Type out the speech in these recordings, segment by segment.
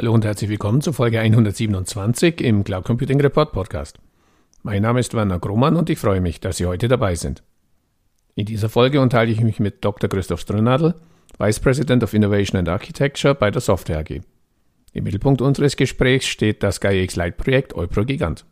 Hallo und herzlich willkommen zu Folge 127 im Cloud Computing Report Podcast. Mein Name ist Werner Grohmann und ich freue mich, dass Sie heute dabei sind. In dieser Folge unterhalte ich mich mit Dr. Christoph Strönadel, Vice President of Innovation and Architecture bei der Software AG. Im Mittelpunkt unseres Gesprächs steht das GaiaX Lite Projekt Eupro Gigant.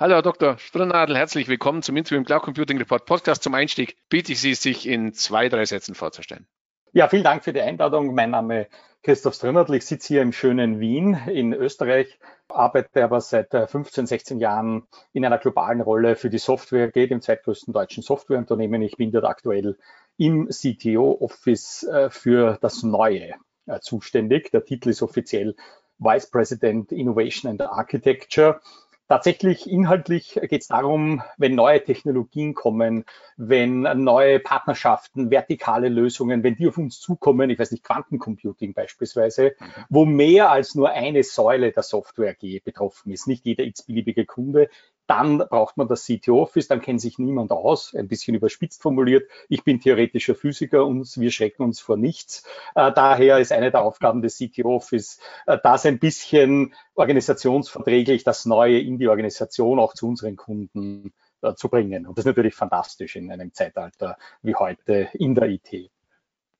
Hallo, Herr Dr. Strunadel, herzlich willkommen zum Interview im Cloud Computing Report Podcast. Zum Einstieg bitte ich Sie, sich in zwei, drei Sätzen vorzustellen. Ja, vielen Dank für die Einladung. Mein Name ist Christoph Strunadel. Ich sitze hier im schönen Wien in Österreich, arbeite aber seit 15, äh, 16 Jahren in einer globalen Rolle für die Software, geht im zweitgrößten deutschen Softwareunternehmen. Ich bin dort aktuell im CTO-Office äh, für das Neue äh, zuständig. Der Titel ist offiziell Vice President Innovation and Architecture. Tatsächlich inhaltlich geht es darum, wenn neue Technologien kommen, wenn neue Partnerschaften, vertikale Lösungen, wenn die auf uns zukommen, ich weiß nicht, Quantencomputing beispielsweise, mhm. wo mehr als nur eine Säule der Software AG betroffen ist, nicht jeder x-beliebige Kunde, dann braucht man das CTO Office, dann kennt sich niemand aus, ein bisschen überspitzt formuliert. Ich bin theoretischer Physiker und wir schrecken uns vor nichts. Äh, daher ist eine der Aufgaben des CTO Office, äh, das ein bisschen organisationsverträglich das Neue in die Organisation auch zu unseren Kunden äh, zu bringen. Und das ist natürlich fantastisch in einem Zeitalter wie heute in der IT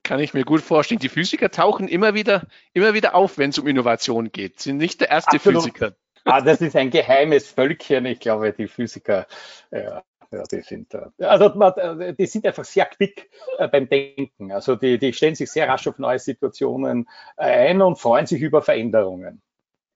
kann ich mir gut vorstellen. Die Physiker tauchen immer wieder, immer wieder auf, wenn es um Innovation geht. Sie sind nicht der erste Absolut. Physiker. Ah, das ist ein geheimes Völkchen. Ich glaube, die Physiker, ja, ja, die sind, äh, also die sind einfach sehr quick äh, beim Denken. Also die, die stellen sich sehr rasch auf neue Situationen ein und freuen sich über Veränderungen.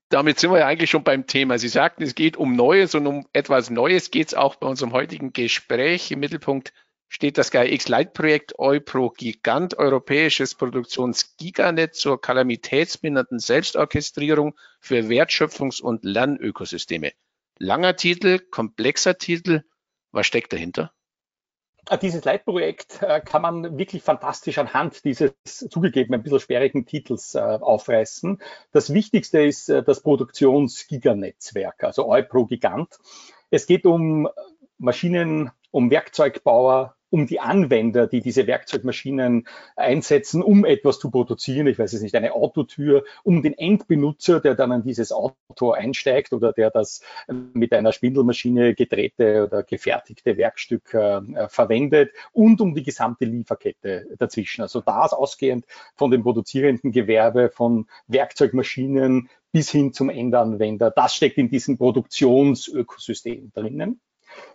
Damit sind wir ja eigentlich schon beim Thema. Sie sagten, es geht um Neues und um etwas Neues geht es auch bei unserem heutigen Gespräch. Im Mittelpunkt steht das GAIX Lite-Projekt Eupro Gigant, europäisches Produktionsgiganet zur kalamitätsmindernden Selbstorchestrierung für Wertschöpfungs- und Lernökosysteme. Langer Titel, komplexer Titel. Was steckt dahinter? Ah, dieses Leitprojekt äh, kann man wirklich fantastisch anhand dieses zugegeben ein bisschen sperrigen Titels äh, aufreißen. Das Wichtigste ist äh, das Produktionsgiganetzwerk, also Eupro Gigant. Es geht um Maschinen, um Werkzeugbauer, um die Anwender, die diese Werkzeugmaschinen einsetzen, um etwas zu produzieren. Ich weiß es nicht, eine Autotür, um den Endbenutzer, der dann an dieses Auto einsteigt oder der das mit einer Spindelmaschine gedrehte oder gefertigte Werkstück äh, verwendet und um die gesamte Lieferkette dazwischen. Also das ausgehend von dem produzierenden Gewerbe, von Werkzeugmaschinen bis hin zum Endanwender. Das steckt in diesem Produktionsökosystem drinnen.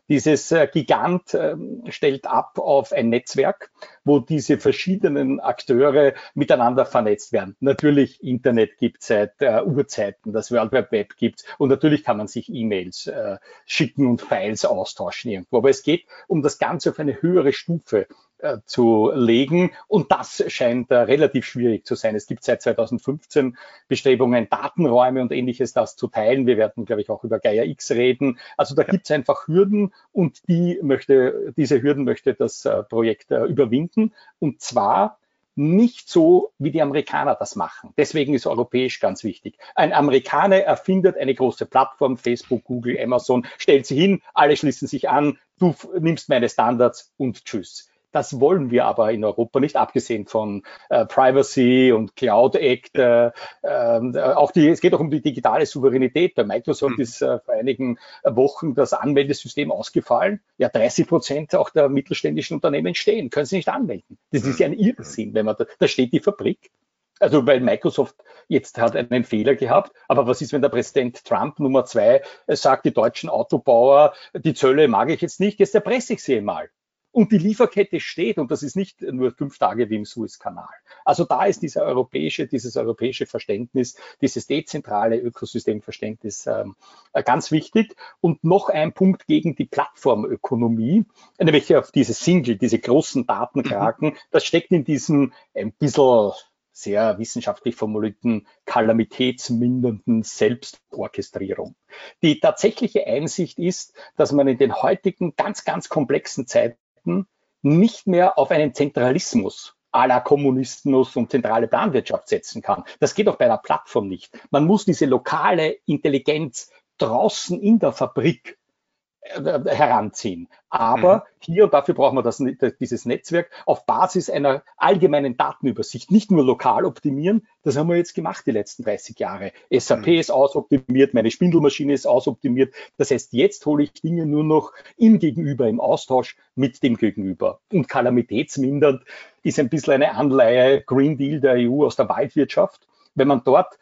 Dieses äh, Gigant ähm, stellt ab auf ein Netzwerk, wo diese verschiedenen Akteure miteinander vernetzt werden. Natürlich Internet gibt seit äh, Urzeiten, das World Wide Web gibt und natürlich kann man sich E-Mails äh, schicken und Files austauschen irgendwo. Aber es geht um das Ganze auf eine höhere Stufe äh, zu legen. Und das scheint äh, relativ schwierig zu sein. Es gibt seit 2015 Bestrebungen, Datenräume und ähnliches das zu teilen. Wir werden, glaube ich, auch über Gaia X reden. Also da ja. gibt es einfach Hürden und die möchte, diese Hürden möchte das äh, Projekt äh, überwinden. Und zwar nicht so, wie die Amerikaner das machen. Deswegen ist europäisch ganz wichtig. Ein Amerikaner erfindet eine große Plattform, Facebook, Google, Amazon, stellt sie hin, alle schließen sich an, du nimmst meine Standards und tschüss. Das wollen wir aber in Europa nicht, abgesehen von äh, Privacy und Cloud Act. Äh, äh, auch die, es geht auch um die digitale Souveränität. Bei Microsoft mhm. ist äh, vor einigen Wochen das Anmeldesystem ausgefallen. Ja, 30 Prozent auch der mittelständischen Unternehmen stehen, können sie nicht anmelden. Das ist ja ein Irrsinn, wenn man da, da steht die Fabrik. Also weil Microsoft jetzt hat einen Fehler gehabt, aber was ist, wenn der Präsident Trump Nummer zwei äh, sagt, die deutschen Autobauer, die Zölle mag ich jetzt nicht, jetzt erpresse ich sie mal und die Lieferkette steht und das ist nicht nur fünf Tage wie im Suezkanal. Also da ist dieser europäische, dieses europäische Verständnis, dieses dezentrale Ökosystemverständnis ähm, ganz wichtig. Und noch ein Punkt gegen die Plattformökonomie, nämlich auf diese Single, diese großen Datenkraken, mhm. das steckt in diesem ein bisschen sehr wissenschaftlich formulierten kalamitätsmindernden Selbstorchestrierung. Die tatsächliche Einsicht ist, dass man in den heutigen ganz, ganz komplexen Zeiten Seiten nicht mehr auf einen Zentralismus aller Kommunismus und zentrale Planwirtschaft setzen kann. Das geht auch bei einer Plattform nicht. Man muss diese lokale Intelligenz draußen in der Fabrik heranziehen. Aber mhm. hier, und dafür brauchen wir das, dieses Netzwerk, auf Basis einer allgemeinen Datenübersicht, nicht nur lokal optimieren, das haben wir jetzt gemacht die letzten 30 Jahre. SAP mhm. ist ausoptimiert, meine Spindelmaschine ist ausoptimiert. Das heißt, jetzt hole ich Dinge nur noch im Gegenüber, im Austausch mit dem Gegenüber. Und kalamitätsmindernd ist ein bisschen eine Anleihe Green Deal der EU aus der Waldwirtschaft. Wenn man dort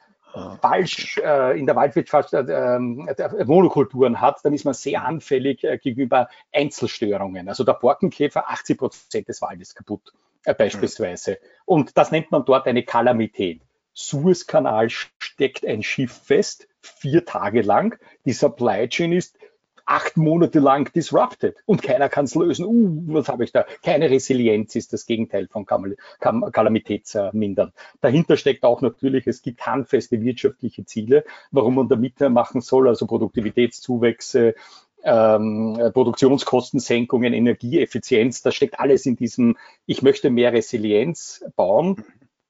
falsch äh, in der Waldwirtschaft äh, äh, Monokulturen hat, dann ist man sehr anfällig äh, gegenüber Einzelstörungen. Also der Borkenkäfer 80 Prozent des Waldes kaputt äh, beispielsweise. Und das nennt man dort eine Kalamität. Suezkanal steckt ein Schiff fest, vier Tage lang. Die Supply Chain ist acht Monate lang disrupted und keiner kann es lösen. Uh, was habe ich da? Keine Resilienz ist das Gegenteil von Kam Kam Kalamitätsmindern. Dahinter steckt auch natürlich, es gibt handfeste wirtschaftliche Ziele, warum man da mitmachen soll, also Produktivitätszuwächse, ähm, Produktionskostensenkungen, Energieeffizienz, das steckt alles in diesem, ich möchte mehr Resilienz bauen,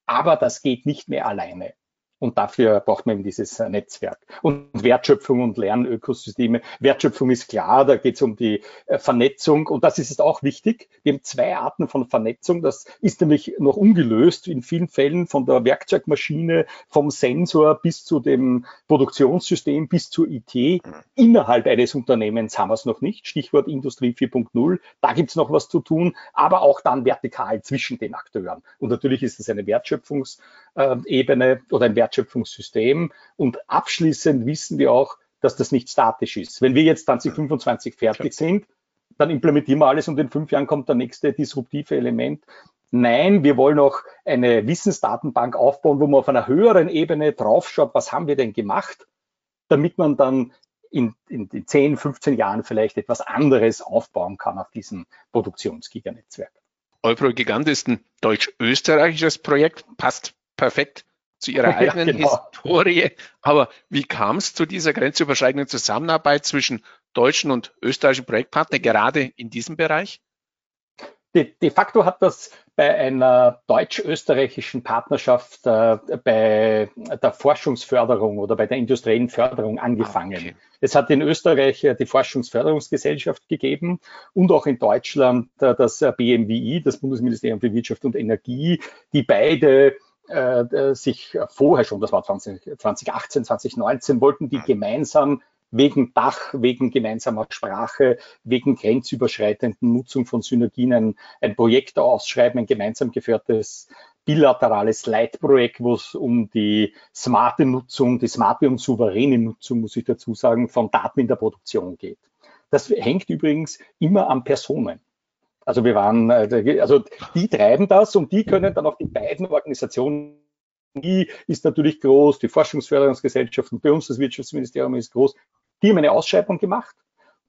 aber das geht nicht mehr alleine. Und dafür braucht man eben dieses Netzwerk. Und Wertschöpfung und Lernökosysteme. Wertschöpfung ist klar, da geht es um die äh, Vernetzung. Und das ist jetzt auch wichtig. Wir haben zwei Arten von Vernetzung. Das ist nämlich noch ungelöst in vielen Fällen von der Werkzeugmaschine, vom Sensor bis zu dem Produktionssystem, bis zur IT. Innerhalb eines Unternehmens haben wir es noch nicht. Stichwort Industrie 4.0. Da gibt es noch was zu tun, aber auch dann vertikal zwischen den Akteuren. Und natürlich ist es eine Wertschöpfungsebene oder ein Wertschöpfungssystem. Und abschließend wissen wir auch, dass das nicht statisch ist. Wenn wir jetzt 2025 fertig sind, dann implementieren wir alles und in fünf Jahren kommt der nächste disruptive Element. Nein, wir wollen auch eine Wissensdatenbank aufbauen, wo man auf einer höheren Ebene draufschaut, was haben wir denn gemacht, damit man dann in, in, in 10, 15 Jahren vielleicht etwas anderes aufbauen kann auf diesem Produktionsgiganetzwerk. Eupro Gigant ist ein deutsch-österreichisches Projekt, passt perfekt zu ihrer eigenen ja, genau. Historie. Aber wie kam es zu dieser grenzüberschreitenden Zusammenarbeit zwischen deutschen und österreichischen Projektpartnern, gerade in diesem Bereich? De, de facto hat das bei einer deutsch-österreichischen Partnerschaft äh, bei der Forschungsförderung oder bei der industriellen Förderung angefangen. Ah, okay. Es hat in Österreich äh, die Forschungsförderungsgesellschaft gegeben und auch in Deutschland äh, das äh, BMWI, das Bundesministerium für Wirtschaft und Energie, die beide sich vorher schon, das war 20, 2018, 2019, wollten die gemeinsam wegen Dach, wegen gemeinsamer Sprache, wegen grenzüberschreitenden Nutzung von Synergien ein, ein Projekt ausschreiben, ein gemeinsam geführtes bilaterales Leitprojekt, wo es um die smarte Nutzung, die smarte und souveräne Nutzung, muss ich dazu sagen, von Daten in der Produktion geht. Das hängt übrigens immer an Personen. Also wir waren, äh, also die treiben das und die können dann auch die beiden Organisationen, die ist natürlich groß, die Forschungsförderungsgesellschaft und bei uns das Wirtschaftsministerium ist groß, die haben eine Ausschreibung gemacht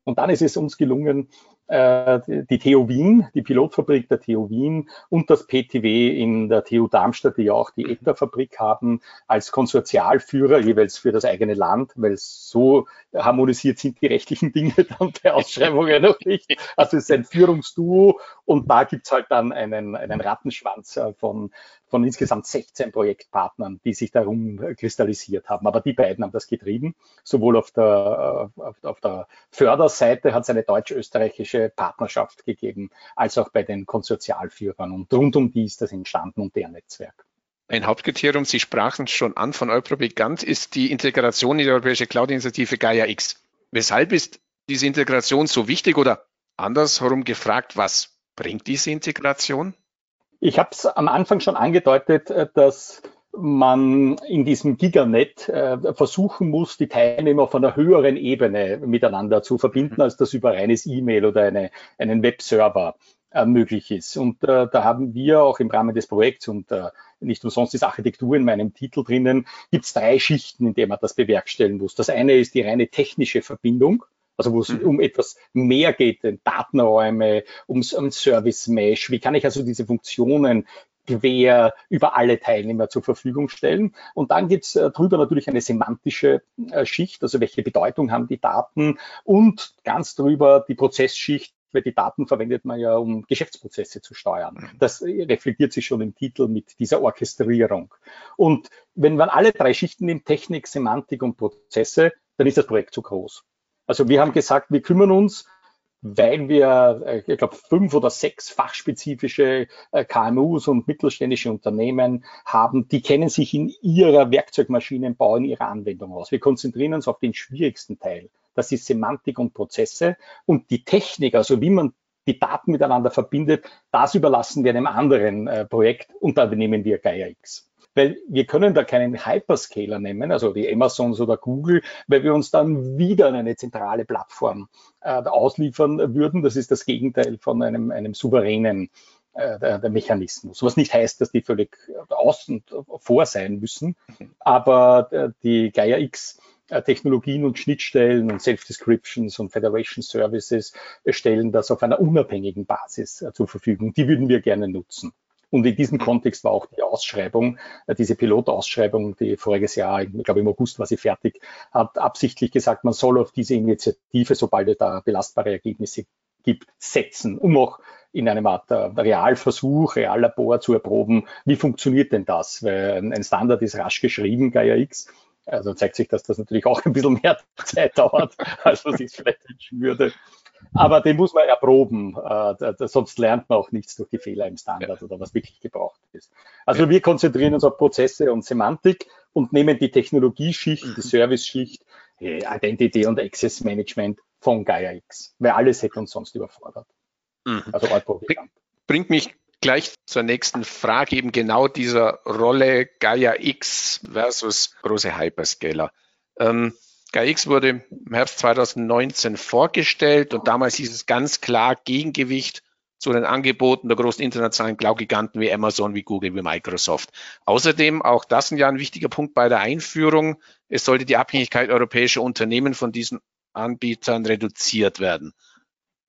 und dann ist es uns gelungen, die TU Wien, die Pilotfabrik der TU Wien und das PTW in der TU Darmstadt, die ja auch die ETA-Fabrik haben, als Konsortialführer jeweils für das eigene Land, weil so harmonisiert sind die rechtlichen Dinge dann bei Ausschreibungen noch nicht. Also es ist ein Führungsduo und da gibt's halt dann einen, einen Rattenschwanz äh, von, von insgesamt 16 Projektpartnern, die sich darum kristallisiert haben. Aber die beiden haben das getrieben. Sowohl auf der, äh, auf, auf der Förderseite hat es eine deutsch-österreichische Partnerschaft gegeben, als auch bei den Konsortialführern. Und rund um die ist das entstanden und der Netzwerk. Ein Hauptkriterium, Sie sprachen es schon an, von Europegant ist die Integration in die europäische Cloud-Initiative Gaia X. Weshalb ist diese Integration so wichtig oder andersherum gefragt, was bringt diese Integration? Ich habe es am Anfang schon angedeutet, äh, dass man in diesem Giganet äh, versuchen muss, die Teilnehmer auf einer höheren Ebene miteinander zu verbinden, als das über reines E-Mail oder eine, einen Webserver äh, möglich ist. Und äh, da haben wir auch im Rahmen des Projekts und äh, nicht umsonst ist Architektur in meinem Titel drinnen, gibt es drei Schichten, in denen man das bewerkstelligen muss. Das eine ist die reine technische Verbindung also wo es mhm. um etwas mehr geht, Datenräume, ums, um Service Mesh. Wie kann ich also diese Funktionen quer über alle Teilnehmer zur Verfügung stellen. Und dann gibt es äh, drüber natürlich eine semantische äh, Schicht, also welche Bedeutung haben die Daten und ganz drüber die Prozessschicht, weil die Daten verwendet man ja, um Geschäftsprozesse zu steuern. Mhm. Das reflektiert sich schon im Titel mit dieser Orchestrierung. Und wenn man alle drei Schichten nimmt, Technik, Semantik und Prozesse, dann ist das Projekt zu groß. Also wir haben gesagt, wir kümmern uns weil wir, äh, ich glaube, fünf oder sechs fachspezifische äh, KMUs und mittelständische Unternehmen haben, die kennen sich in ihrer Werkzeugmaschinenbau, in ihrer Anwendung aus. Wir konzentrieren uns auf den schwierigsten Teil. Das ist Semantik und Prozesse und die Technik, also wie man die Daten miteinander verbindet, das überlassen wir einem anderen äh, Projekt und da nehmen wir Gaia X weil wir können da keinen Hyperscaler nehmen, also die Amazons oder Google, weil wir uns dann wieder eine zentrale Plattform äh, ausliefern würden. Das ist das Gegenteil von einem, einem souveränen äh, der, Mechanismus. Was nicht heißt, dass die völlig außen vor sein müssen, aber äh, die Gaia X äh, Technologien und Schnittstellen und Self-Descriptions und Federation Services stellen das auf einer unabhängigen Basis äh, zur Verfügung. Die würden wir gerne nutzen. Und in diesem Kontext war auch die Ausschreibung, äh, diese Pilotausschreibung, die voriges Jahr, ich glaube im August war sie fertig, hat absichtlich gesagt, man soll auf diese Initiative, sobald es da belastbare Ergebnisse gibt, setzen, um auch in einem Art äh, Realversuch, Reallabor zu erproben, wie funktioniert denn das? Weil ein Standard ist rasch geschrieben, Gaia X. Also zeigt sich, dass das natürlich auch ein bisschen mehr Zeit dauert, als man sich vielleicht wünschen würde. Aber den muss man erproben, äh, sonst lernt man auch nichts durch die Fehler im Standard oder was wirklich gebraucht ist. Also wir konzentrieren uns auf Prozesse und Semantik und nehmen die Technologieschicht, die mhm. Service-Schicht, äh, Identity und Access Management von Gaia X, weil alles hätte uns sonst überfordert. Mhm. Also Bringt mich gleich zur nächsten Frage, eben genau dieser Rolle Gaia X versus große Hyperscaler. Ähm, GAIX wurde im Herbst 2019 vorgestellt und damals hieß es ganz klar Gegengewicht zu den Angeboten der großen internationalen Cloud-Giganten wie Amazon, wie Google, wie Microsoft. Außerdem, auch das ein ja ein wichtiger Punkt bei der Einführung, es sollte die Abhängigkeit europäischer Unternehmen von diesen Anbietern reduziert werden.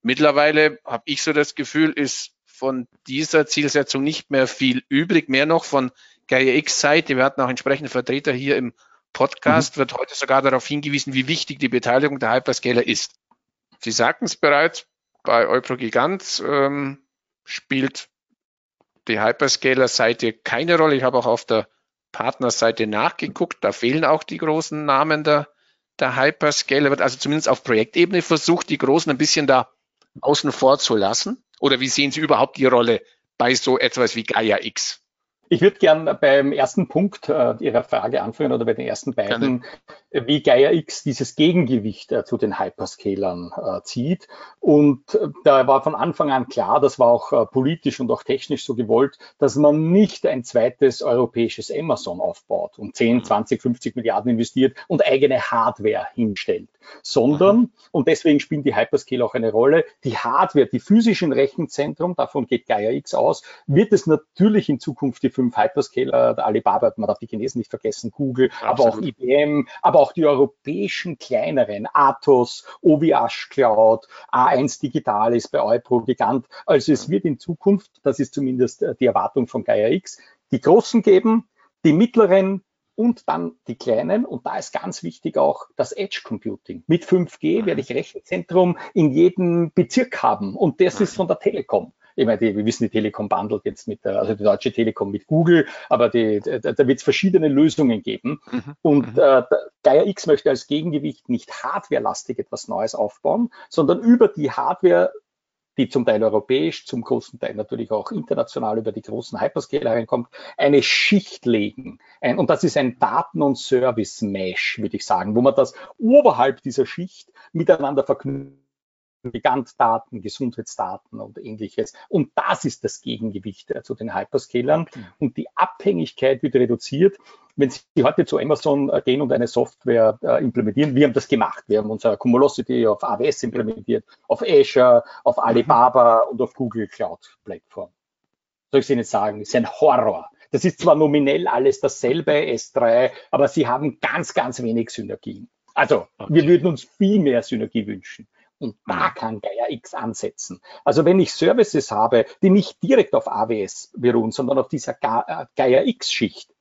Mittlerweile habe ich so das Gefühl, ist von dieser Zielsetzung nicht mehr viel übrig, mehr noch von Gaia X-Seite. Wir hatten auch entsprechende Vertreter hier im Podcast mhm. wird heute sogar darauf hingewiesen, wie wichtig die Beteiligung der Hyperscaler ist. Sie sagten es bereits, bei Euprogigant ähm, spielt die Hyperscaler-Seite keine Rolle. Ich habe auch auf der Partnerseite nachgeguckt, da fehlen auch die großen Namen der, der Hyperscaler. Wird also zumindest auf Projektebene versucht, die großen ein bisschen da außen vor zu lassen. Oder wie sehen Sie überhaupt die Rolle bei so etwas wie Gaia X? Ich würde gern beim ersten Punkt äh, Ihrer Frage anfangen oder bei den ersten beiden, Gerne. wie Gaia X dieses Gegengewicht äh, zu den Hyperscalern äh, zieht. Und äh, da war von Anfang an klar, das war auch äh, politisch und auch technisch so gewollt, dass man nicht ein zweites europäisches Amazon aufbaut und 10, 20, 50 Milliarden investiert und eigene Hardware hinstellt, sondern, mhm. und deswegen spielen die Hyperscaler auch eine Rolle, die Hardware, die physischen Rechenzentrum, davon geht Gaia X aus, wird es natürlich in Zukunft die fünf Hyperscaler, der Alibaba, man darf die Chinesen nicht vergessen, Google, Absolut. aber auch IBM, aber auch die europäischen kleineren, Atos, OVH Cloud, A1 Digital ist bei Eupro gigant. Also es wird in Zukunft, das ist zumindest äh, die Erwartung von Gaia X, die großen geben, die mittleren, und dann die kleinen. Und da ist ganz wichtig auch das Edge Computing. Mit 5G werde ich Rechenzentrum in jedem Bezirk haben und das ist von der Telekom ich meine, die, wir wissen, die Telekom bundelt jetzt mit der, also die Deutsche Telekom mit Google, aber die, da, da wird es verschiedene Lösungen geben. Mhm. Und mhm. äh, Gaia X möchte als Gegengewicht nicht hardwarelastig etwas Neues aufbauen, sondern über die Hardware die zum Teil europäisch, zum großen Teil natürlich auch international über die großen Hyperscaler reinkommt, eine Schicht legen. Ein, und das ist ein Daten- und Service-Mesh, würde ich sagen, wo man das oberhalb dieser Schicht miteinander verknüpft Gigantdaten, Gesundheitsdaten und ähnliches. Und das ist das Gegengewicht äh, zu den Hyperscalern. Okay. Und die Abhängigkeit wird reduziert. Wenn Sie heute zu Amazon äh, gehen und eine Software äh, implementieren, wir haben das gemacht. Wir haben unser Cumulosity auf AWS implementiert, auf Azure, auf Alibaba mhm. und auf Google Cloud Plattform. Soll ich Sie nicht sagen, ist ein Horror. Das ist zwar nominell alles dasselbe, S3, aber sie haben ganz, ganz wenig Synergien. Also, okay. wir würden uns viel mehr Synergie wünschen. Und da kann Gaia X ansetzen. Also wenn ich Services habe, die nicht direkt auf AWS beruhen, sondern auf dieser äh, Gaia X-Schicht,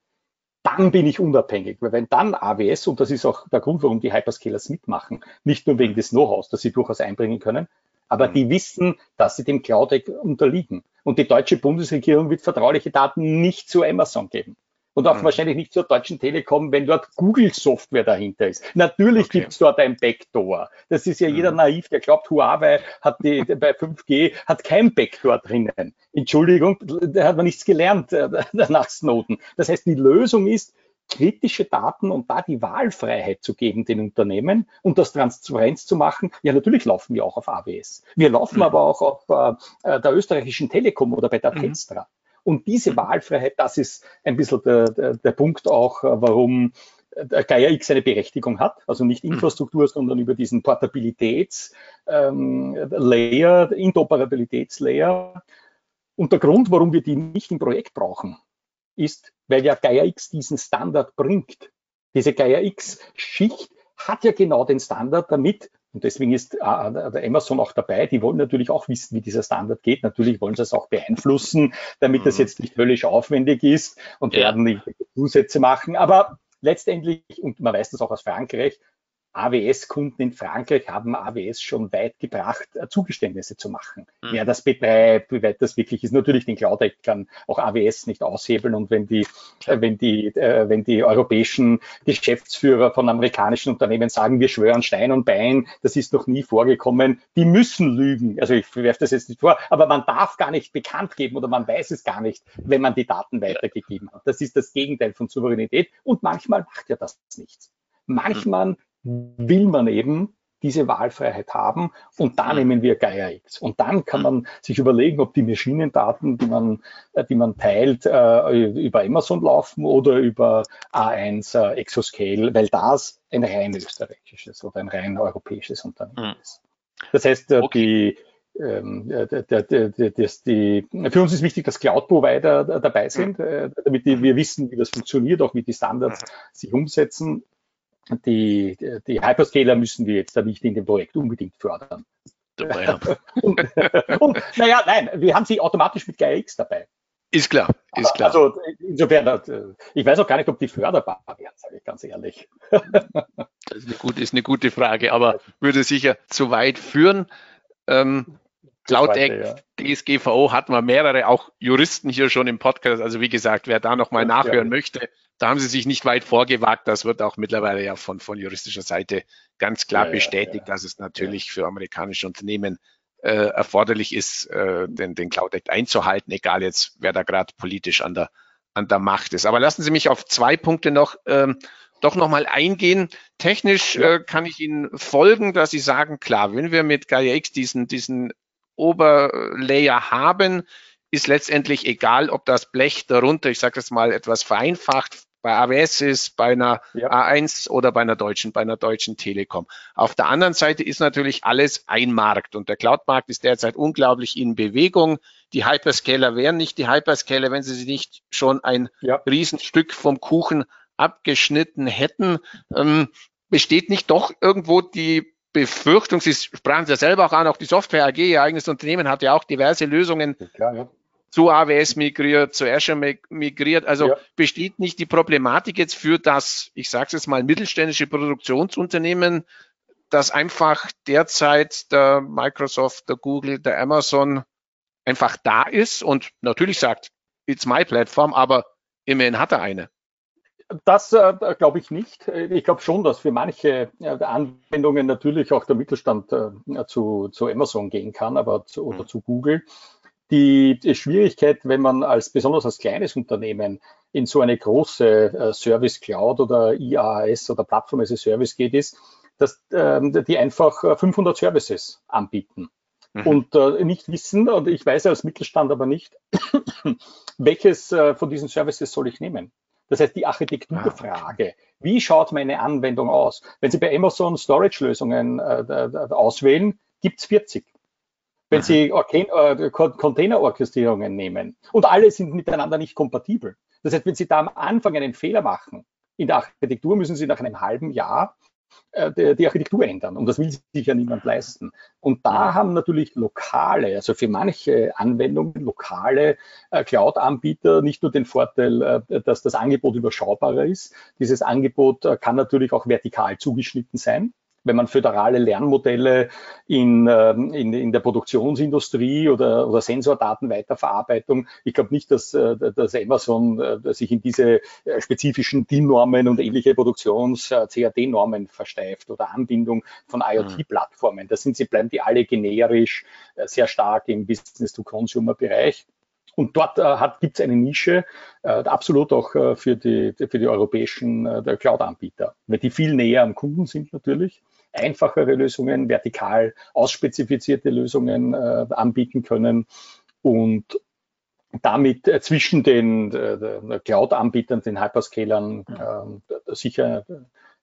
dann bin ich unabhängig. Weil wenn dann AWS, und das ist auch der Grund, warum die Hyperscalers mitmachen, nicht nur wegen des Know-hows, das sie durchaus einbringen können, aber mhm. die wissen, dass sie dem Cloud unterliegen. Und die deutsche Bundesregierung wird vertrauliche Daten nicht zu Amazon geben. Und auch mhm. wahrscheinlich nicht zur Deutschen Telekom, wenn dort Google-Software dahinter ist. Natürlich okay. gibt es dort ein Backdoor. Das ist ja mhm. jeder naiv, der glaubt, Huawei hat die, bei 5G hat kein Backdoor drinnen. Entschuldigung, da hat man nichts gelernt äh, nach Snowden. Das heißt, die Lösung ist, kritische Daten und da die Wahlfreiheit zu geben den Unternehmen und das Transparenz zu machen. Ja, natürlich laufen wir auch auf AWS. Wir laufen mhm. aber auch auf äh, der österreichischen Telekom oder bei der mhm. Telstra. Und diese. Wahlfreiheit, das ist ein bisschen der, der, der Punkt auch, äh, warum der Gaia X eine Berechtigung hat, also nicht mhm. Infrastruktur, sondern über diesen Portabilitäts-Layer, ähm, Interoperabilitätslayer. Und der Grund, warum wir die nicht im Projekt brauchen, ist, weil ja Gaia X diesen Standard bringt. Diese Gaia X-Schicht hat ja genau den Standard, damit und deswegen ist äh, der Amazon auch dabei. Die wollen natürlich auch wissen, wie dieser Standard geht. Natürlich wollen sie es auch beeinflussen, damit mhm. das jetzt nicht völlig aufwendig ist und ja. werden nicht Zusätze machen. Aber letztendlich, und man weiß das auch aus Frankreich, AWS-Kunden in Frankreich haben AWS schon weit gebracht, äh, Zugeständnisse zu machen. Mhm. Wer das betreibt, wie weit das wirklich ist. Natürlich den Cloud Act kann auch AWS nicht aushebeln und wenn die, äh, wenn die, äh, wenn die europäischen Geschäftsführer von amerikanischen Unternehmen sagen, wir schwören Stein und Bein, das ist noch nie vorgekommen, die müssen lügen. Also ich werfe das jetzt nicht vor, aber man darf gar nicht bekannt geben oder man weiß es gar nicht, wenn man die Daten weitergegeben hat. Das ist das Gegenteil von Souveränität und manchmal macht ja das nichts. Manchmal will man eben diese Wahlfreiheit haben und da mhm. nehmen wir Gaia X. Und dann kann man sich überlegen, ob die Maschinendaten, die man, äh, die man teilt, äh, über Amazon laufen oder über A1 äh, Exoscale, weil das ein rein österreichisches oder ein rein europäisches Unternehmen mhm. ist. Das heißt, okay. die, ähm, das, die, für uns ist wichtig, dass Cloud-Provider dabei sind, mhm. damit die, wir wissen, wie das funktioniert, auch wie die Standards sich umsetzen die, die Hyperscaler müssen wir jetzt da nicht in dem Projekt unbedingt fördern. Und, und, naja, nein, wir haben sie automatisch mit GAIA-X dabei. Ist klar, ist klar. Also insofern, äh, ich weiß auch gar nicht, ob die förderbar wären, sage ich ganz ehrlich. Das ist eine gute, ist eine gute Frage, aber würde sicher zu weit führen. Ähm, Cloud Act, ja. DSGVO hatten wir mehrere, auch Juristen hier schon im Podcast. Also wie gesagt, wer da nochmal nachhören ja. möchte, da haben sie sich nicht weit vorgewagt. Das wird auch mittlerweile ja von, von juristischer Seite ganz klar ja, bestätigt, dass es natürlich für amerikanische Unternehmen äh, erforderlich ist, äh, den, den Cloud Act einzuhalten, egal jetzt, wer da gerade politisch an der, an der Macht ist. Aber lassen Sie mich auf zwei Punkte noch ähm, doch nochmal eingehen. Technisch äh, kann ich Ihnen folgen, dass Sie sagen, klar, wenn wir mit Gaia X diesen, diesen Oberlayer haben, ist letztendlich egal, ob das Blech darunter, ich sage das mal etwas vereinfacht, bei AWS ist, bei einer ja. A1 oder bei einer deutschen, bei einer deutschen Telekom. Auf der anderen Seite ist natürlich alles ein Markt und der Cloud-Markt ist derzeit unglaublich in Bewegung. Die Hyperscaler wären nicht die Hyperscaler, wenn sie sich nicht schon ein ja. Riesenstück vom Kuchen abgeschnitten hätten. Ähm, besteht nicht doch irgendwo die Befürchtung, Sie sprachen es ja selber auch an, auch die Software AG, Ihr eigenes Unternehmen hat ja auch diverse Lösungen Klar, ja. Zu AWS migriert, zu Azure migriert. Also ja. besteht nicht die Problematik jetzt für das, ich sage es jetzt mal, mittelständische Produktionsunternehmen, dass einfach derzeit der Microsoft, der Google, der Amazon einfach da ist und natürlich sagt, it's my platform, aber immerhin hat er eine. Das äh, glaube ich nicht. Ich glaube schon, dass für manche äh, Anwendungen natürlich auch der Mittelstand äh, zu, zu Amazon gehen kann, aber zu, oder mhm. zu Google. Die, die, Schwierigkeit, wenn man als besonders als kleines Unternehmen in so eine große äh, Service Cloud oder IaaS oder Plattform as a Service geht, ist, dass ähm, die einfach 500 äh, Services anbieten mhm. und äh, nicht wissen, und ich weiß als Mittelstand aber nicht, welches äh, von diesen Services soll ich nehmen. Das heißt, die Architekturfrage. Wie schaut meine Anwendung aus? Wenn Sie bei Amazon Storage-Lösungen äh, auswählen, gibt es 40. Wenn Sie äh, Container-Orchestrierungen nehmen und alle sind miteinander nicht kompatibel. Das heißt, wenn Sie da am Anfang einen Fehler machen in der Architektur, müssen Sie nach einem halben Jahr äh, die Architektur ändern. Und das will sich ja niemand leisten. Und da haben natürlich lokale, also für manche Anwendungen, lokale äh, Cloud-Anbieter nicht nur den Vorteil, dass das Angebot überschaubarer ist. Dieses Angebot kann natürlich auch vertikal zugeschnitten sein. Wenn man föderale Lernmodelle in, ähm, in, in der Produktionsindustrie oder, oder Sensordatenweiterverarbeitung, ich glaube nicht, dass, äh, dass Amazon äh, sich in diese äh, spezifischen DIN-Normen und ähnliche Produktions-CAD-Normen versteift oder Anbindung von IoT-Plattformen. Da sind sie, bleiben die alle generisch sehr stark im Business-to-Consumer-Bereich. Und dort äh, gibt es eine Nische, äh, absolut auch äh, für, die, für die europäischen Cloud-Anbieter, weil die viel näher am Kunden sind natürlich, einfachere Lösungen, vertikal ausspezifizierte Lösungen äh, anbieten können und damit äh, zwischen den äh, Cloud-Anbietern, den Hyperscalern äh, sicher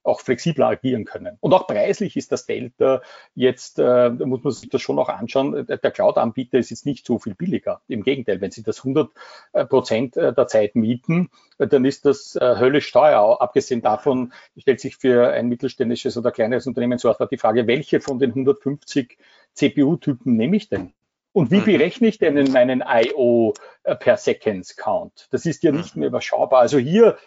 auch flexibler agieren können. Und auch preislich ist das Delta jetzt, äh, muss man sich das schon auch anschauen, der Cloud-Anbieter ist jetzt nicht so viel billiger. Im Gegenteil, wenn Sie das 100 äh, Prozent äh, der Zeit mieten, äh, dann ist das äh, höllisch teuer. Abgesehen davon stellt sich für ein mittelständisches oder kleineres Unternehmen sofort die Frage, welche von den 150 CPU-Typen nehme ich denn? Und wie mhm. berechne ich denn in meinen IO äh, per Seconds Count? Das ist ja nicht mhm. mehr überschaubar. Also hier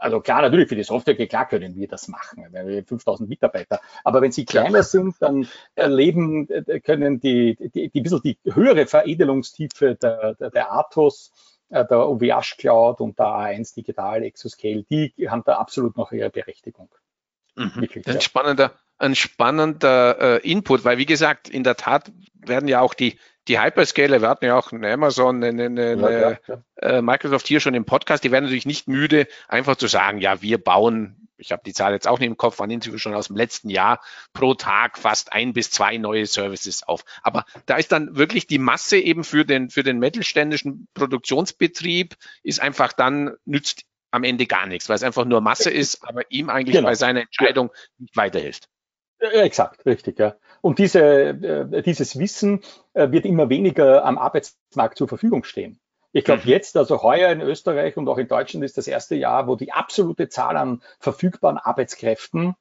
also klar, natürlich für die Software, klar können wir das machen, weil wir 5000 Mitarbeiter. Aber wenn sie kleiner sind, dann erleben, äh, können die, die, die bisschen die höhere Veredelungstiefe der, der, der Atos, äh, der OVH Cloud und der A1 Digital Exoscale, die haben da absolut noch ihre Berechtigung. Mhm. Wirklich, ein spannender, ein spannender äh, Input, weil wie gesagt, in der Tat werden ja auch die, die Hyperscaler, wir hatten ja auch eine Amazon, eine, eine, eine ja, äh, Microsoft hier schon im Podcast, die werden natürlich nicht müde, einfach zu sagen, ja, wir bauen, ich habe die Zahl jetzt auch nicht im Kopf, waren schon aus dem letzten Jahr, pro Tag fast ein bis zwei neue Services auf. Aber da ist dann wirklich die Masse eben für den, für den mittelständischen Produktionsbetrieb, ist einfach dann, nützt am Ende gar nichts, weil es einfach nur Masse ist, aber ihm eigentlich genau. bei seiner Entscheidung nicht weiterhilft. Exakt, richtig, ja. Und diese, äh, dieses Wissen äh, wird immer weniger am Arbeitsmarkt zur Verfügung stehen. Ich glaube mhm. jetzt, also heuer in Österreich und auch in Deutschland ist das erste Jahr, wo die absolute Zahl an verfügbaren Arbeitskräften,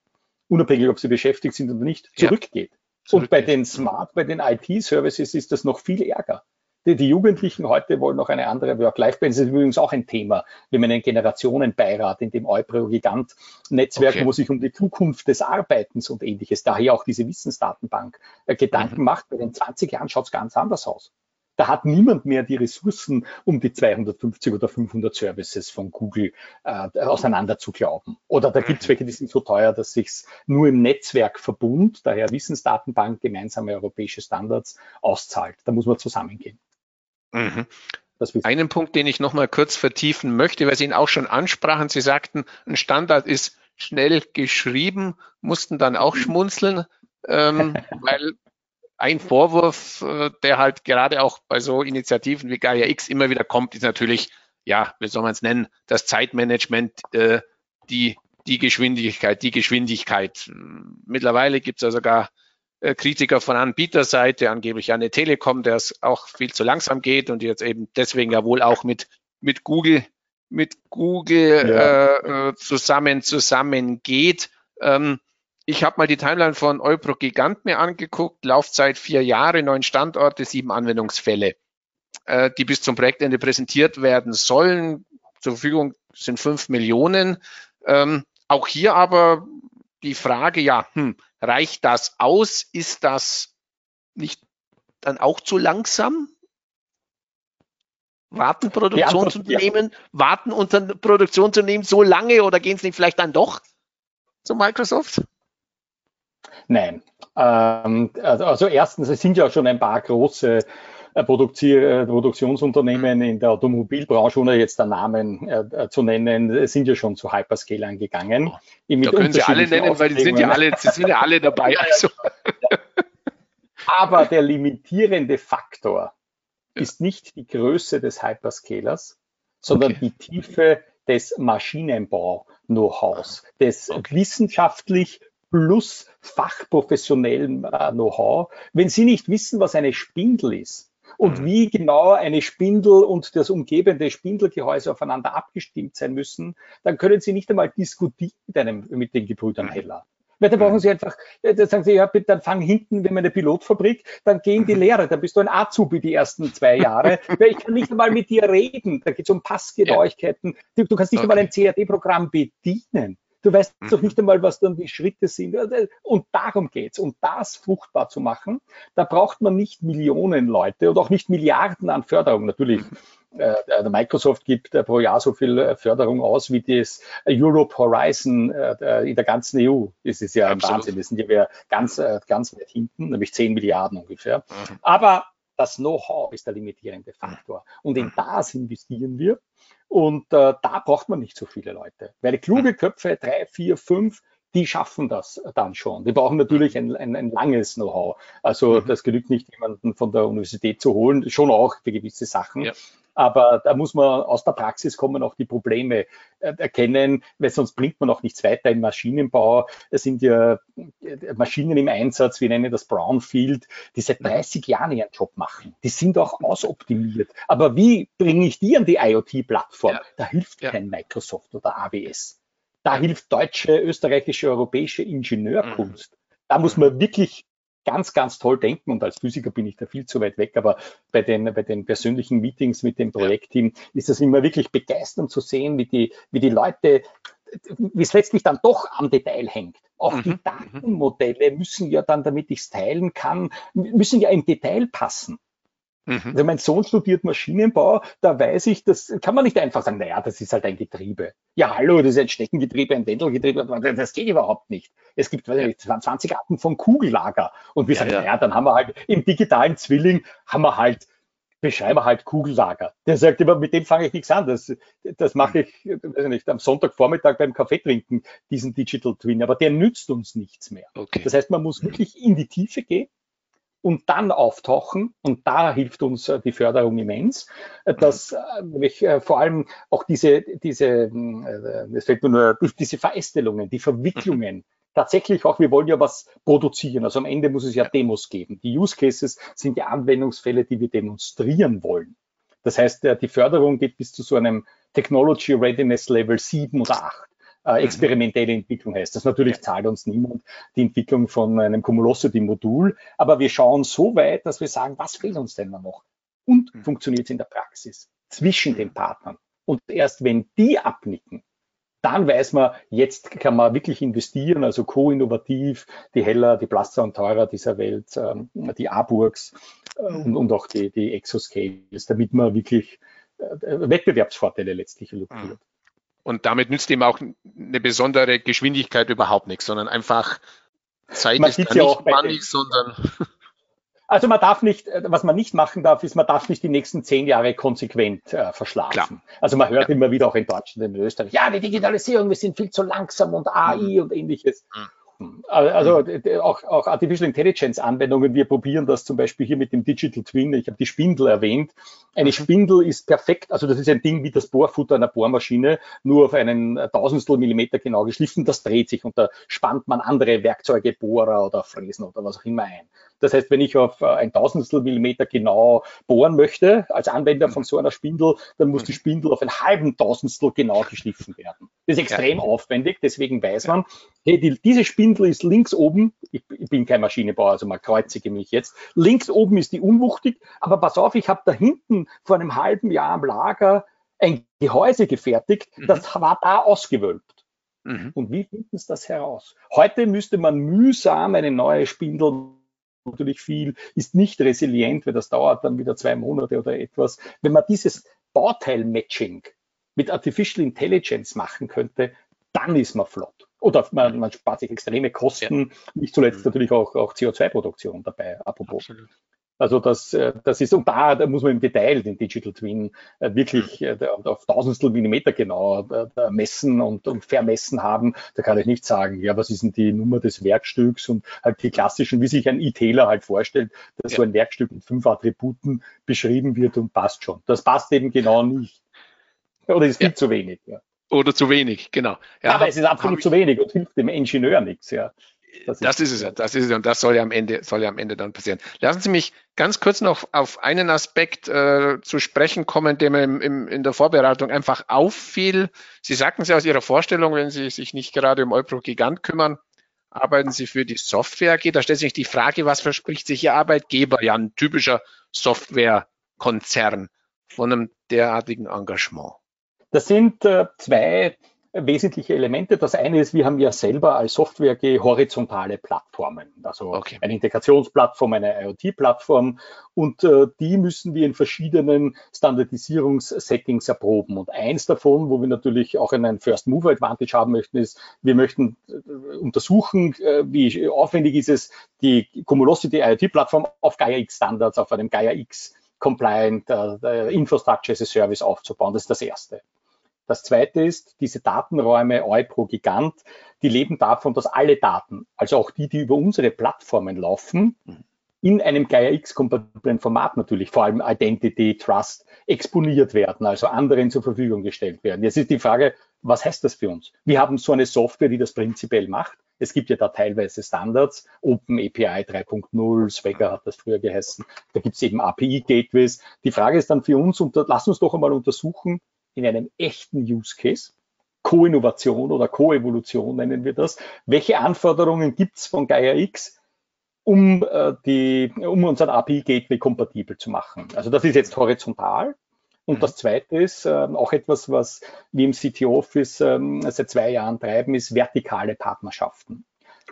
unabhängig ob sie beschäftigt sind oder nicht, zurückgeht. Ja. Und bei den Smart, bei den IT-Services ist das noch viel ärger. Die, die Jugendlichen heute wollen noch eine andere Work-Life-Balance. Das ist übrigens auch ein Thema. Wir haben einen Generationenbeirat in dem Eupro-Gigant-Netzwerk, okay. wo sich um die Zukunft des Arbeitens und ähnliches, daher auch diese Wissensdatenbank, äh, Gedanken mhm. macht. Bei den 20 Jahren schaut es ganz anders aus. Da hat niemand mehr die Ressourcen, um die 250 oder 500 Services von Google äh, auseinander zu glauben. Oder da gibt es mhm. welche, die sind so teuer, dass sich's nur im Netzwerkverbund, daher Wissensdatenbank, gemeinsame europäische Standards, auszahlt. Da muss man zusammengehen. Mhm. Einen Punkt, den ich noch mal kurz vertiefen möchte, weil Sie ihn auch schon ansprachen. Sie sagten, ein Standard ist schnell geschrieben, mussten dann auch schmunzeln, ähm, weil ein Vorwurf, äh, der halt gerade auch bei so Initiativen wie Gaia X immer wieder kommt, ist natürlich, ja, wie soll man es nennen, das Zeitmanagement, äh, die, die Geschwindigkeit, die Geschwindigkeit. Mittlerweile gibt es ja sogar Kritiker von Anbieterseite, angeblich eine Telekom, der es auch viel zu langsam geht und jetzt eben deswegen ja wohl auch mit, mit Google, mit Google ja. äh, äh zusammen, zusammen geht. Ähm, ich habe mal die Timeline von Eupro Gigant mir angeguckt, Laufzeit vier Jahre, neun Standorte, sieben Anwendungsfälle, äh, die bis zum Projektende präsentiert werden sollen. Zur Verfügung sind fünf Millionen. Ähm, auch hier aber die Frage, ja, hm, reicht das aus? Ist das nicht dann auch zu langsam? Warten Produktionsunternehmen, ja. warten unter Produktionsunternehmen so lange oder gehen es nicht vielleicht dann doch zu Microsoft? Nein. Ähm, also, also erstens, es sind ja schon ein paar große Produktionsunternehmen in der Automobilbranche, ohne jetzt den Namen äh, äh, zu nennen, sind ja schon zu Hyperscalern gegangen. Da können Sie alle nennen, weil die sind ja alle, sie sind ja alle dabei. Also. Aber der limitierende Faktor ist nicht die Größe des Hyperscalers, sondern okay. die Tiefe des Maschinenbau-Know-hows, des okay. wissenschaftlich plus fachprofessionellen äh, Know-how. Wenn Sie nicht wissen, was eine Spindel ist, und mhm. wie genau eine Spindel und das umgebende Spindelgehäuse aufeinander abgestimmt sein müssen, dann können Sie nicht einmal diskutieren mit, einem, mit den Gebrüdern Heller. Weil dann brauchen Sie einfach, äh, dann sagen Sie, ja, bitte, dann fang hinten, wenn wir eine Pilotfabrik, dann gehen die mhm. Lehre, dann bist du ein Azubi die ersten zwei Jahre. weil ich kann nicht einmal mit dir reden. Da geht es um Passgenauigkeiten. Du, du kannst nicht okay. einmal ein CAD-Programm bedienen. Du weißt mhm. doch nicht einmal, was dann die Schritte sind. Und darum geht's. Um das fruchtbar zu machen, da braucht man nicht Millionen Leute und auch nicht Milliarden an Förderung. Natürlich, mhm. äh, Microsoft gibt äh, pro Jahr so viel äh, Förderung aus wie das Europe Horizon äh, in der ganzen EU. Das ist ja ein Absolut. Wahnsinn. Das sind ja wir ganz, äh, ganz weit hinten, nämlich 10 Milliarden ungefähr. Mhm. Aber das Know-how ist der limitierende Faktor. Und in das investieren wir. Und äh, da braucht man nicht so viele Leute. Weil kluge Köpfe, drei, vier, fünf, die schaffen das dann schon. Die brauchen natürlich ein, ein, ein langes Know-how. Also mhm. das genügt nicht, jemanden von der Universität zu holen, schon auch für gewisse Sachen. Ja. Aber da muss man aus der Praxis kommen, auch die Probleme äh, erkennen, weil sonst bringt man auch nichts weiter im Maschinenbau. Es sind ja äh, Maschinen im Einsatz, wir nennen das Brownfield, die seit 30 Jahren ihren Job machen. Die sind auch ausoptimiert. Aber wie bringe ich die an die IoT-Plattform? Ja. Da hilft ja. kein Microsoft oder AWS. Da hilft deutsche, österreichische, europäische Ingenieurkunst. Mhm. Da muss man wirklich ganz, ganz toll denken und als Physiker bin ich da viel zu weit weg, aber bei den, bei den persönlichen Meetings mit dem Projektteam ist es immer wirklich begeisternd zu sehen, wie die, wie die Leute, wie es letztlich dann doch am Detail hängt. Auch mhm. die mhm. Datenmodelle müssen ja dann, damit ich es teilen kann, müssen ja im Detail passen. Mhm. Also mein Sohn studiert Maschinenbau, da weiß ich, das kann man nicht einfach sagen, naja, das ist halt ein Getriebe. Ja, hallo, das ist ein Steckengetriebe, ein Wendelgetriebe, das geht überhaupt nicht. Es gibt weiß nicht, 20 Arten von Kugellager. Und wir ja, sagen, ja. naja, dann haben wir halt im digitalen Zwilling haben wir halt beschreiben wir halt Kugellager. Der sagt immer, mit dem fange ich nichts an. Das, das mache ich, weiß nicht, am Sonntagvormittag beim Kaffee trinken, diesen Digital Twin. Aber der nützt uns nichts mehr. Okay. Das heißt, man muss wirklich in die Tiefe gehen und dann auftauchen. Und da hilft uns äh, die Förderung immens, äh, dass äh, nämlich vor allem auch diese, diese, es fällt mir nur, diese Verästelungen, die Verwicklungen, tatsächlich auch, wir wollen ja was produzieren. Also am Ende muss es ja Demos geben. Die Use Cases sind die Anwendungsfälle, die wir demonstrieren wollen. Das heißt, die Förderung geht bis zu so einem Technology Readiness Level 7 oder 8 äh, experimentelle Entwicklung heißt. Das natürlich zahlt uns niemand die Entwicklung von einem Cumulosity-Modul, aber wir schauen so weit, dass wir sagen, was fehlt uns denn noch? Und mhm. funktioniert es in der Praxis zwischen den Partnern? Und erst wenn die abnicken, dann weiß man, jetzt kann man wirklich investieren, also co-innovativ, die Heller, die Plaster und Teurer dieser Welt, ähm, die Aburgs äh, und, und, auch die, die Exoscales, damit man wirklich äh, Wettbewerbsvorteile letztlich lukriert. Und damit nützt ihm auch eine besondere Geschwindigkeit überhaupt nichts, sondern einfach Zeit man ist ja nicht money, sondern. Also man darf nicht, was man nicht machen darf, ist, man darf nicht die nächsten zehn Jahre konsequent äh, verschlafen. Klar. Also man hört ja. immer wieder auch in Deutschland, in Österreich, ja, die Digitalisierung, wir sind viel zu langsam und AI mhm. und ähnliches. Mhm. Also auch, auch Artificial Intelligence Anwendungen. Wir probieren das zum Beispiel hier mit dem Digital Twin. Ich habe die Spindel erwähnt. Eine mhm. Spindel ist perfekt. Also das ist ein Ding wie das Bohrfutter einer Bohrmaschine, nur auf einen Tausendstel Millimeter genau geschliffen. Das dreht sich und da spannt man andere Werkzeuge, Bohrer oder Fräsen oder was auch immer ein. Das heißt, wenn ich auf ein Tausendstel Millimeter genau bohren möchte, als Anwender von so einer Spindel, dann muss die mhm. Spindel auf einen halben Tausendstel genau geschliffen werden. Das ist extrem aufwendig. Deswegen weiß man, hey, die, diese Spindel ist links oben, ich, ich, bin kein Maschinenbauer, also man kreuzige mich jetzt, links oben ist die unwuchtig, aber pass auf, ich habe da hinten vor einem halben Jahr am Lager ein Gehäuse gefertigt, mhm. das war da ausgewölbt. Mhm. Und wie finden Sie das heraus? Heute müsste man mühsam eine neue Spindel natürlich viel, ist nicht resilient, weil das dauert dann wieder zwei Monate oder etwas. Wenn man dieses Bauteil-Matching mit Artificial Intelligence machen könnte, dann ist man flott. Oder man, man spart sich extreme Kosten, nicht zuletzt mhm. natürlich auch, auch CO2-Produktion dabei, apropos. Absolut. Also das, äh, das ist, und da, da muss man im Detail den Digital Twin äh, wirklich mhm. äh, auf tausendstel Millimeter genau messen und, und vermessen haben. Da kann ich nicht sagen, ja, was ist denn die Nummer des Werkstücks und halt die klassischen, wie sich ein E-Tailer halt vorstellt, dass ja. so ein Werkstück mit fünf Attributen beschrieben wird und passt schon. Das passt eben genau nicht. Oder ist viel ja. zu wenig. Ja. Oder zu wenig, genau. Ja, aber es ist absolut zu wenig und hilft dem Ingenieur nichts, ja. Das, das ist, es ja, das ist es und das soll ja am Ende, soll ja am Ende dann passieren. Lassen Sie mich ganz kurz noch auf einen Aspekt äh, zu sprechen kommen, der mir im, im, in der Vorbereitung einfach auffiel. Sie sagten es ja aus Ihrer Vorstellung, wenn Sie sich nicht gerade um Eupro Gigant kümmern, arbeiten Sie für die Software AG. Da stellt sich die Frage, was verspricht sich Ihr Arbeitgeber, ja ein typischer Softwarekonzern von einem derartigen Engagement? Das sind äh, zwei wesentliche Elemente. Das eine ist, wir haben ja selber als Software horizontale Plattformen, also okay. eine Integrationsplattform, eine IoT-Plattform und äh, die müssen wir in verschiedenen Standardisierungssettings erproben. Und eins davon, wo wir natürlich auch einen First Mover Advantage haben möchten, ist, wir möchten äh, untersuchen, äh, wie aufwendig ist es, die Cumulosity IoT-Plattform auf Gaia X Standards, auf einem Gaia X compliant äh, Infrastructure as a Service aufzubauen. Das ist das Erste. Das zweite ist, diese Datenräume Eupro Gigant, die leben davon, dass alle Daten, also auch die, die über unsere Plattformen laufen, in einem Gaia X-kompatiblen Format natürlich, vor allem Identity, Trust, exponiert werden, also anderen zur Verfügung gestellt werden. Jetzt ist die Frage, was heißt das für uns? Wir haben so eine Software, die das prinzipiell macht. Es gibt ja da teilweise Standards, Open API 3.0, Swagger hat das früher geheißen. Da gibt es eben API-Gateways. Die Frage ist dann für uns, und lass uns doch einmal untersuchen, in einem echten Use Case, Co-Innovation oder Co-Evolution nennen wir das. Welche Anforderungen gibt es von Gaia X, um, äh, die, um unseren API-Gateway kompatibel zu machen? Also das ist jetzt horizontal. Und das mhm. Zweite ist äh, auch etwas, was wir im CTO Office ähm, seit zwei Jahren treiben, ist vertikale Partnerschaften.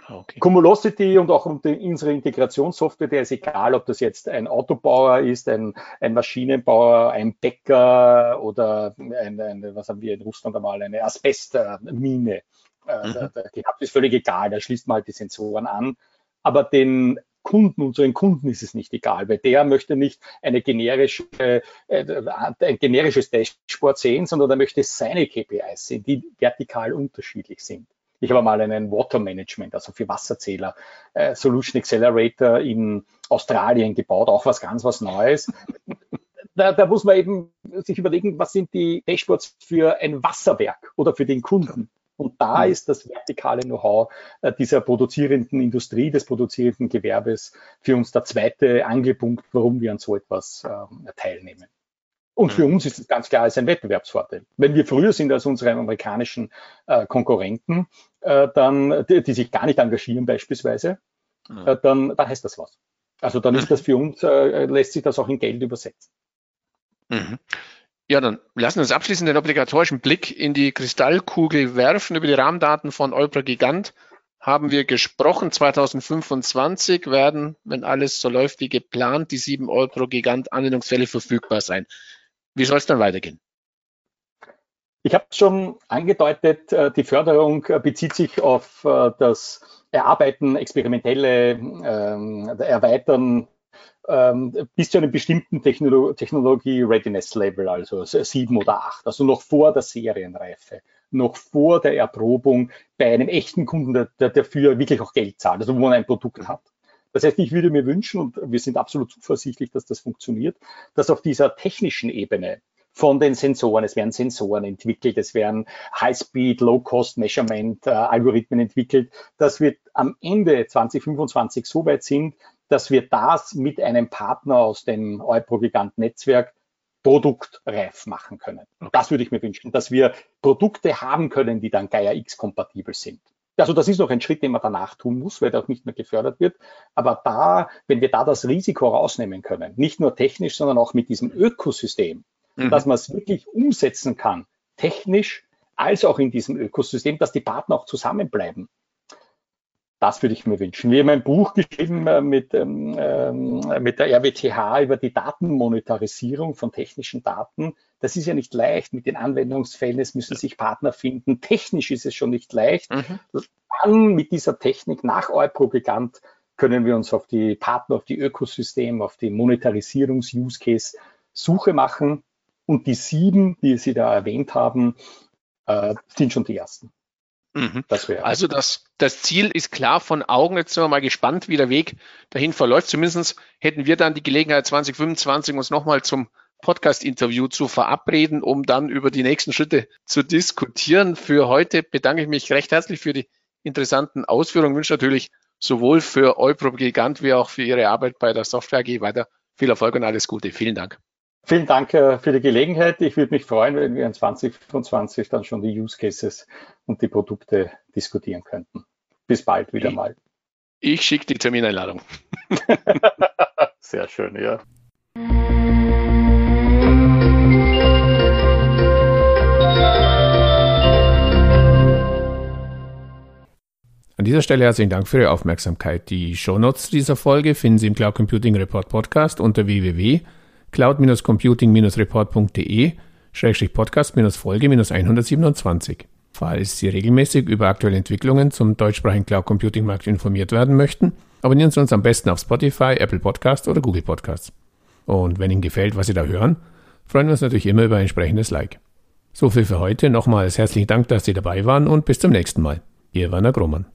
Ah, okay. Cumulosity und auch unsere Integrationssoftware, der ist egal, ob das jetzt ein Autobauer ist, ein, ein Maschinenbauer, ein Bäcker oder ein, ein, was haben wir in Russland einmal, eine Asbestmine. Äh, mhm. gehabt ist völlig egal, da schließt man halt die Sensoren an. Aber den Kunden, unseren Kunden ist es nicht egal, weil der möchte nicht eine generische, äh, ein generisches Dashboard sehen, sondern er möchte seine KPIs sehen, die vertikal unterschiedlich sind. Ich habe mal einen Water Management, also für Wasserzähler, äh, Solution Accelerator in Australien gebaut, auch was ganz was Neues. Da, da, muss man eben sich überlegen, was sind die Dashboards für ein Wasserwerk oder für den Kunden. Und da ist das vertikale Know-how äh, dieser produzierenden Industrie, des produzierenden Gewerbes für uns der zweite Angelpunkt, warum wir an so etwas äh, teilnehmen. Und für mhm. uns ist es ganz klar als ein Wettbewerbsvorteil. Wenn wir früher sind als unsere amerikanischen äh, Konkurrenten, äh, dann, die, die, sich gar nicht engagieren beispielsweise, äh, dann, dann heißt das was. Also dann ist das für uns, äh, lässt sich das auch in Geld übersetzen. Mhm. Ja, dann lassen wir uns abschließend den obligatorischen Blick in die Kristallkugel werfen. Über die Rahmendaten von Olbra Gigant haben wir gesprochen. 2025 werden, wenn alles so läuft wie geplant, die sieben Olbra Gigant Anwendungsfälle verfügbar sein. Wie soll es dann weitergehen? Ich habe schon angedeutet, äh, die Förderung äh, bezieht sich auf äh, das Erarbeiten, experimentelle ähm, Erweitern ähm, bis zu einem bestimmten Technologie-Readiness-Level, also sieben oder acht, also noch vor der Serienreife, noch vor der Erprobung bei einem echten Kunden, der dafür wirklich auch Geld zahlt, also wo man ein Produkt hat. Das heißt, ich würde mir wünschen, und wir sind absolut zuversichtlich, dass das funktioniert, dass auf dieser technischen Ebene von den Sensoren, es werden Sensoren entwickelt, es werden High-Speed, Low-Cost-Measurement-Algorithmen äh, entwickelt, dass wir am Ende 2025 so weit sind, dass wir das mit einem Partner aus dem Eupro-Gigant-Netzwerk produktreif machen können. Okay. Das würde ich mir wünschen, dass wir Produkte haben können, die dann Gaia X kompatibel sind. Also das ist noch ein Schritt, den man danach tun muss, weil der auch nicht mehr gefördert wird. Aber da, wenn wir da das Risiko rausnehmen können, nicht nur technisch, sondern auch mit diesem Ökosystem, mhm. dass man es wirklich umsetzen kann, technisch als auch in diesem Ökosystem, dass die Partner auch zusammenbleiben. Das würde ich mir wünschen. Wir haben ein Buch geschrieben äh, mit, ähm, ähm mit der RWTH über die Datenmonetarisierung von technischen Daten. Das ist ja nicht leicht mit den Anwendungsfällen. Es müssen sich Partner finden. Technisch ist es schon nicht leicht. Mhm. Dann mit dieser Technik nach Eupropagand können wir uns auf die Partner, auf die Ökosystem, auf die Monetarisierungs-Use-Case Suche machen. Und die sieben, die Sie da erwähnt haben, äh, sind schon die ersten. Mhm. Das also das, das Ziel ist klar von Augen. Jetzt sind wir mal gespannt, wie der Weg dahin verläuft. Zumindest hätten wir dann die Gelegenheit, 2025 uns nochmal zum Podcast-Interview zu verabreden, um dann über die nächsten Schritte zu diskutieren. Für heute bedanke ich mich recht herzlich für die interessanten Ausführungen. Ich wünsche natürlich sowohl für Eupro Gigant wie auch für Ihre Arbeit bei der Software AG weiter viel Erfolg und alles Gute. Vielen Dank. Vielen Dank äh, für die Gelegenheit. Ich würde mich freuen, wenn wir in 2025 dann schon die Use Cases und die Produkte diskutieren könnten. Bis bald wieder mal. Ich, ich schicke die Termineinladung. Sehr schön, ja. An dieser Stelle herzlichen Dank für Ihre Aufmerksamkeit. Die Shownotes dieser Folge finden Sie im Cloud Computing Report Podcast unter www cloud-computing-report.de-podcast-folge-127. Falls Sie regelmäßig über aktuelle Entwicklungen zum deutschsprachigen Cloud Computing Markt informiert werden möchten, abonnieren Sie uns am besten auf Spotify, Apple Podcast oder Google Podcasts. Und wenn Ihnen gefällt, was Sie da hören, freuen wir uns natürlich immer über ein entsprechendes Like. So viel für heute. Nochmals herzlichen Dank, dass Sie dabei waren und bis zum nächsten Mal. Ihr Werner Grohmann.